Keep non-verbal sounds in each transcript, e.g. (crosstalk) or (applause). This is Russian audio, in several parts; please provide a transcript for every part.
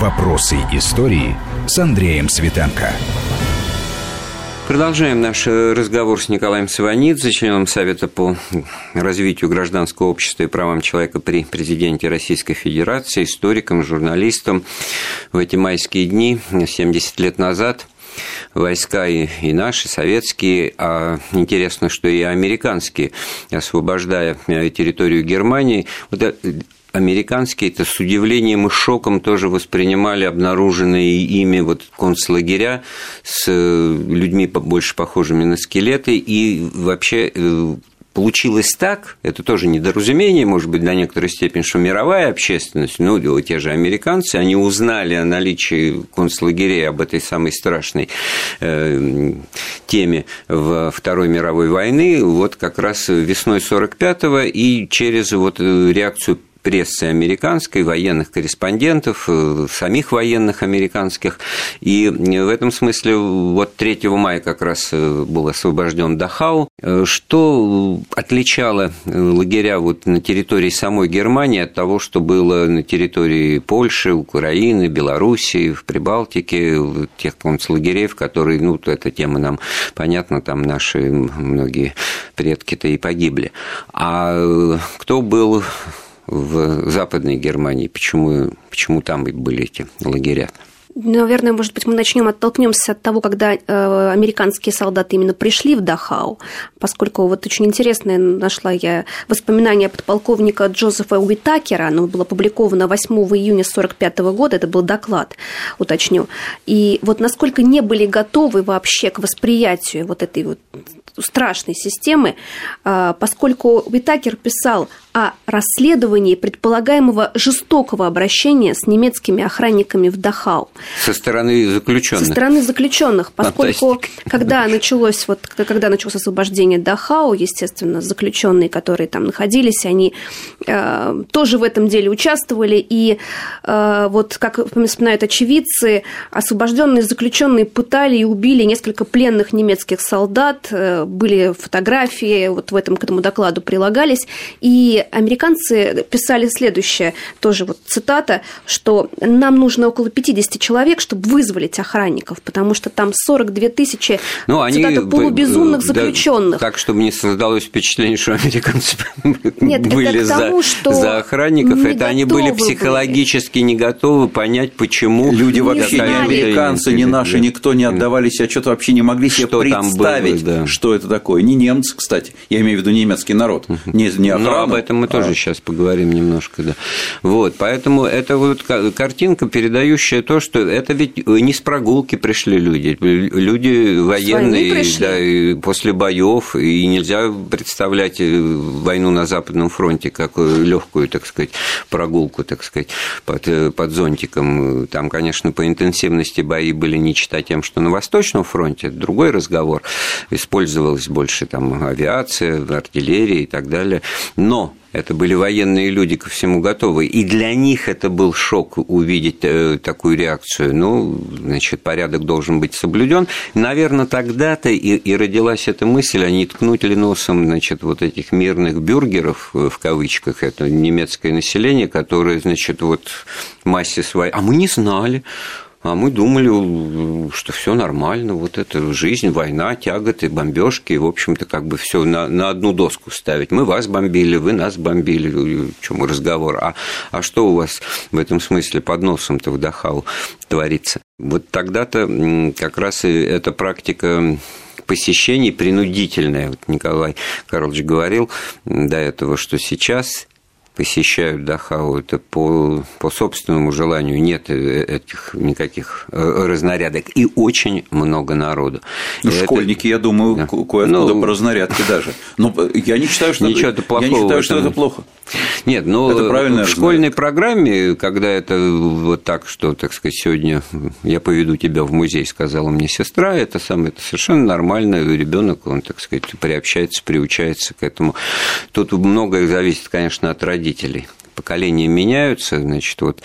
Вопросы истории с Андреем Светенко. Продолжаем наш разговор с Николаем Саванидзе, членом Совета по развитию гражданского общества и правам человека при президенте Российской Федерации, историком, журналистом. В эти майские дни, 70 лет назад, войска и, и наши, советские, а интересно, что и американские, освобождая территорию Германии, вот американские это с удивлением и шоком тоже воспринимали обнаруженные ими вот концлагеря с э, людьми больше похожими на скелеты. И вообще э, получилось так, это тоже недоразумение, может быть, до некоторой степени, что мировая общественность, ну, те же американцы, они узнали о наличии концлагерей, об этой самой страшной э, теме в Второй мировой войны, вот как раз весной 45-го, и через вот реакцию прессы американской, военных корреспондентов, э, самих военных американских. И в этом смысле вот 3 мая как раз э, был освобожден Дахау. Э, что отличало лагеря вот на территории самой Германии от того, что было на территории Польши, Украины, Белоруссии, в Прибалтике, тех концлагерей, в которые, ну, эта тема нам понятна, там наши многие предки-то и погибли. А кто был в Западной Германии, почему, почему там были эти лагеря. Наверное, может быть, мы начнем оттолкнемся от того, когда э, американские солдаты именно пришли в Дахау, поскольку вот очень интересное нашла я воспоминание подполковника Джозефа Уитакера, оно было опубликовано 8 июня 1945 года, это был доклад, уточню. И вот насколько не были готовы вообще к восприятию вот этой вот страшной системы, э, поскольку Уитакер писал о расследовании предполагаемого жестокого обращения с немецкими охранниками в Дахау. Со стороны заключенных. Со стороны заключенных, поскольку Фантастика. когда началось вот когда началось освобождение Дахау, естественно, заключенные, которые там находились, они э, тоже в этом деле участвовали и э, вот как вспоминают очевидцы, освобожденные заключенные пытали и убили несколько пленных немецких солдат, э, были фотографии, вот в этом к этому докладу прилагались и американцы писали следующее, тоже вот цитата, что нам нужно около 50 человек, чтобы вызволить охранников, потому что там 42 тысячи ну, они, цитата, полубезумных да, заключенных. Так, чтобы не создалось впечатление, что американцы (laughs) Нет, были это тому, за, что за охранников, это они были психологически были. не готовы понять, почему люди вообще не американцы, не наши, никто не отдавали себе отчет, вообще не могли себе что представить, было, да. что это такое. Не немцы, кстати, я имею в виду немецкий народ, не, не охрана. Но об этом мы тоже а. сейчас поговорим немножко, да. Вот, поэтому это вот картинка, передающая то, что это ведь не с прогулки пришли люди, люди военные, да, и после боев, и нельзя представлять э, войну на Западном фронте как легкую, так сказать, прогулку, так сказать, под, э, под зонтиком. Там, конечно, по интенсивности бои были не читать тем, что на Восточном фронте, это другой разговор, использовалась больше там авиация, артиллерия и так далее. Но это были военные люди ко всему готовы. И для них это был шок увидеть э, такую реакцию. Ну, значит, порядок должен быть соблюден. Наверное, тогда-то и, и родилась эта мысль, а не ткнуть ли носом, значит, вот этих мирных бюргеров, э, в кавычках, это немецкое население, которое, значит, вот массе своей... А мы не знали. А мы думали, что все нормально, вот это жизнь, война, тяготы, бомбежки, в общем-то, как бы все на, на одну доску ставить. Мы вас бомбили, вы нас бомбили, в чем разговор. А, а что у вас в этом смысле под носом-то в Дахау творится? Вот тогда-то как раз и эта практика посещений принудительная. Вот Николай Карлович говорил до этого, что сейчас посещают Дахау, это по, по собственному желанию, нет э, этих никаких э, разнарядок, и очень много народу. Ну, это... Школьники, я думаю, да. кое-откуда ну, по разнарядке даже. Но я не считаю, что, Ничего это, плохого я не считаю, что это плохо. Нет, ну, это в школьной программе, когда это вот так, что, так сказать, сегодня я поведу тебя в музей, сказала мне сестра, это самое, это совершенно нормально, ребенок, он, так сказать, приобщается, приучается к этому. Тут многое зависит, конечно, от родителей поколения меняются, значит, вот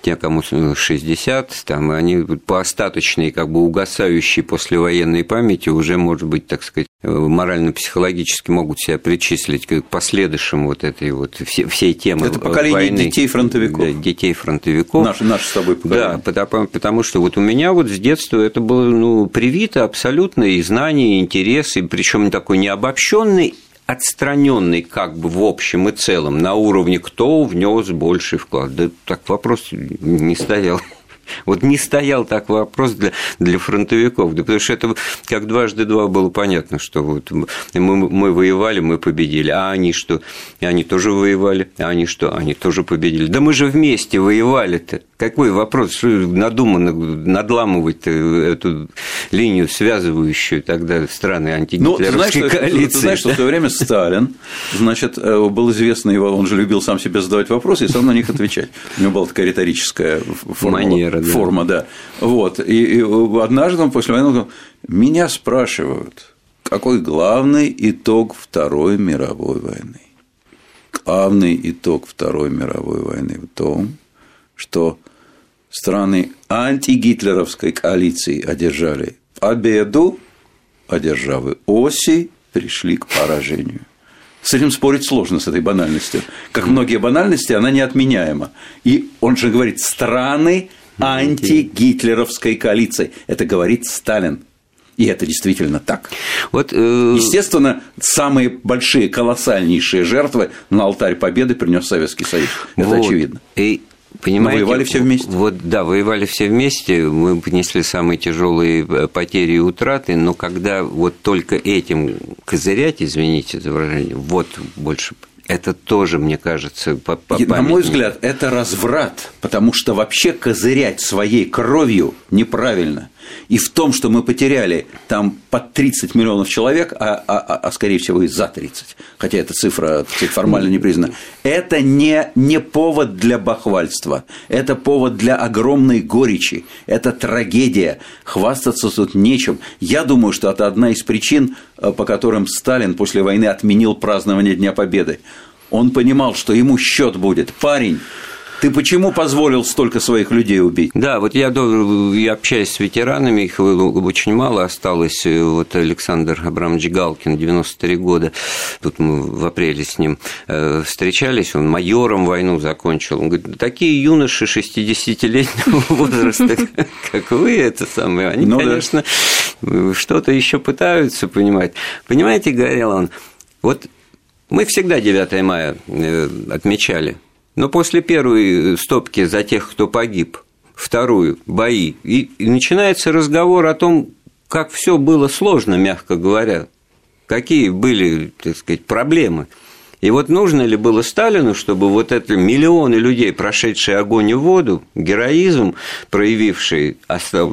те, кому 60, там, они по остаточной, как бы угасающей послевоенной памяти уже, может быть, так сказать, морально-психологически могут себя причислить к последующим вот этой вот всей, всей темы Это поколение войны. детей фронтовиков. Да, детей фронтовиков. Наши, наши с тобой поколение. Да, потому, потому что вот у меня вот с детства это было ну, привито абсолютно и знания, и интересы, причем такой необобщенный отстраненный как бы в общем и целом на уровне, кто внес больший вклад. Да так вопрос не стоял. (laughs) Вот не стоял так вопрос для, для фронтовиков, да потому что это как дважды два было понятно, что вот мы, мы воевали, мы победили, а они что? И они тоже воевали, а они что? Они тоже победили. Да мы же вместе воевали-то. Какой вопрос, что надуманно надламывать эту линию, связывающую тогда страны антигитлеровской ну, коалиции? Ты знаешь, что в то время Сталин, значит, э, был известно его, он же любил сам себе задавать вопросы и сам на них отвечать. У него была такая риторическая формула. Манера, да. Форма, да. Вот. И, и однажды он после войны сказал, меня спрашивают, какой главный итог Второй мировой войны? Главный итог Второй мировой войны в том, что страны антигитлеровской коалиции одержали победу, а державы оси пришли к поражению. С этим спорить сложно, с этой банальностью. Как многие банальности, она неотменяема. И он же говорит «страны антигитлеровской коалиции». Это говорит Сталин. И это действительно так. Вот, э... Естественно, самые большие, колоссальнейшие жертвы на алтарь победы принес Советский Союз. Это вот. очевидно. И Понимаете, воевали все вместе. Вот, да, воевали все вместе, мы понесли самые тяжелые э, потери и утраты, но когда вот только этим козырять, извините за выражение, вот больше это тоже, мне кажется, по, по На мой взгляд, это разврат, потому что вообще козырять своей кровью неправильно. И в том, что мы потеряли там под 30 миллионов человек, а, а, а, а скорее всего и за 30, хотя эта цифра сказать, формально не признана, это не, не повод для бахвальства, это повод для огромной горечи, это трагедия, хвастаться тут нечем. Я думаю, что это одна из причин, э, по которым Сталин после войны отменил празднование Дня Победы. Он понимал, что ему счет будет. Парень, ты почему позволил столько своих людей убить? Да, вот я, я общаюсь с ветеранами, их очень мало осталось. Вот Александр Абрамович Галкин, 93 года, тут мы в апреле с ним э, встречались, он майором войну закончил. Он говорит, такие юноши 60-летнего (laughs) возраста, как вы, это самое, они, ну, конечно, что-то еще пытаются понимать. Понимаете, говорил он, вот мы всегда 9 мая э, отмечали – но после первой стопки за тех, кто погиб, вторую – бои, и, начинается разговор о том, как все было сложно, мягко говоря, какие были, так сказать, проблемы – и вот нужно ли было Сталину, чтобы вот это миллионы людей, прошедшие огонь и воду, героизм, проявившие,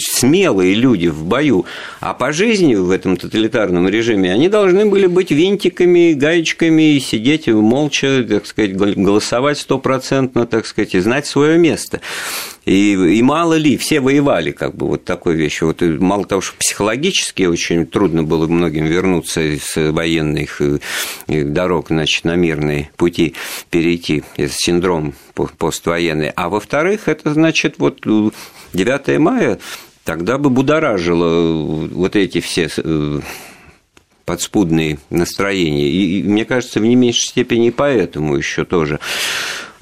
смелые люди в бою, а по жизни в этом тоталитарном режиме они должны были быть винтиками, гаечками, сидеть молча, так сказать, голосовать стопроцентно, так сказать, и знать свое место. И, и мало ли, все воевали, как бы вот такой вещь. Вот мало того, что психологически очень трудно было многим вернуться из военных э, дорог, значит, на мирные пути перейти, это синдром поствоенный. А во-вторых, это значит, вот 9 э, мая тогда бы будоражило вот эти все э, подспудные настроения. И, мне кажется, в не меньшей степени и поэтому еще тоже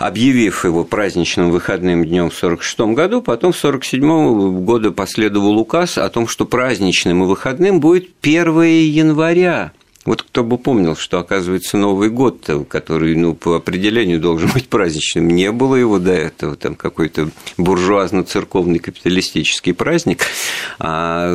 объявив его праздничным выходным днем в 1946 году, потом в 1947 году последовал указ о том, что праздничным и выходным будет 1 января. Вот кто бы помнил, что, оказывается, Новый год, который, ну, по определению должен быть праздничным, не было его до этого, там какой-то буржуазно-церковный капиталистический праздник, а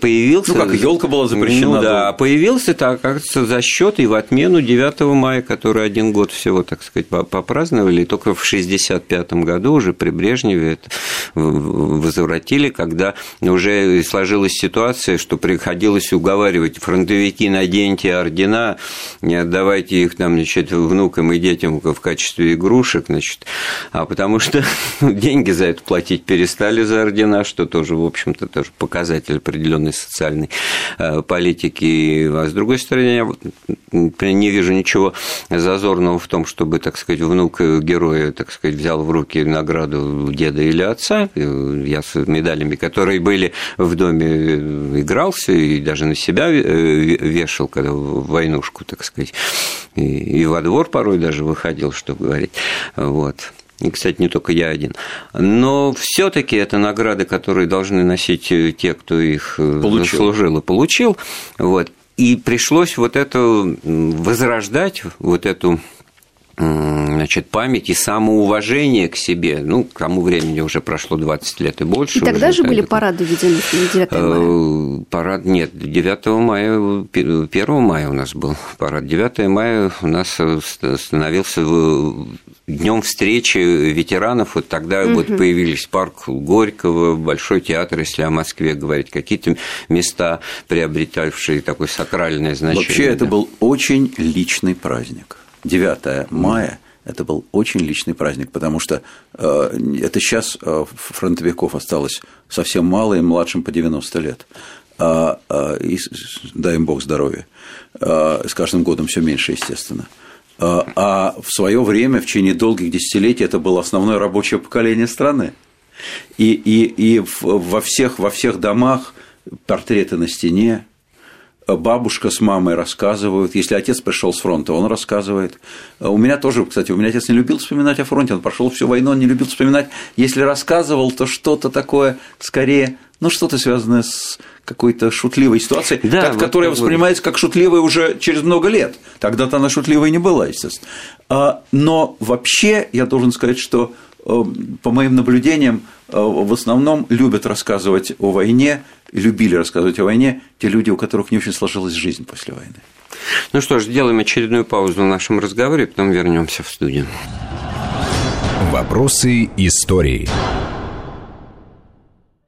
появился... Ну, как елка была запрещена. Ну, да, появился, так, кажется, за счет и в отмену 9 мая, который один год всего, так сказать, попраздновали, и только в 1965 году уже при Брежневе это возвратили, когда уже сложилась ситуация, что приходилось уговаривать фронтовики на день наденьте ордена, не отдавайте их там, значит, внукам и детям в качестве игрушек, значит, а потому что (laughs) деньги за это платить перестали за ордена, что тоже, в общем-то, тоже показатель определенной социальной э, политики. А с другой стороны, я не вижу ничего зазорного в том, чтобы, так сказать, внук героя, так сказать, взял в руки награду деда или отца. Я с медалями, которые были в доме, э, игрался и даже на себя э, вешал, когда в войнушку, так сказать, и во двор порой даже выходил, что говорить. Вот. И, кстати, не только я один. Но все-таки это награды, которые должны носить те, кто их э, получил. заслужил и получил. Вот. И пришлось вот это возрождать, вот эту значит, память и самоуважение к себе. Ну, к тому времени уже прошло 20 лет и больше. И тогда уже, же были парады введены 9 э, мая? Парад, нет, 9 мая, 1 мая у нас был парад. 9 мая у нас становился днем встречи ветеранов. Вот тогда угу. вот появились парк Горького, Большой театр, если о Москве говорить, какие-то места, приобретавшие такое сакральное значение. Вообще, да. это был очень личный праздник. 9 мая это был очень личный праздник, потому что э, это сейчас э, фронтовиков осталось совсем мало, и младшим по 90 лет. А, а, и дай им бог здоровья. А, с каждым годом все меньше, естественно. А, а в свое время, в течение долгих десятилетий, это было основное рабочее поколение страны. И, и, и во, всех, во всех домах портреты на стене, бабушка с мамой рассказывают. Если отец пришел с фронта, он рассказывает. У меня тоже, кстати, у меня отец не любил вспоминать о фронте, он прошел всю войну, он не любил вспоминать. Если рассказывал, то что-то такое скорее, ну, что-то связанное с какой-то шутливой ситуацией, да, как, вот которая вот. воспринимается как шутливая уже через много лет. Тогда-то она шутливой не была, естественно. А, но вообще я должен сказать, что э, по моим наблюдениям, э, в основном любят рассказывать о войне любили рассказывать о войне те люди, у которых не очень сложилась жизнь после войны. Ну что ж, сделаем очередную паузу в нашем разговоре, потом вернемся в студию. Вопросы истории.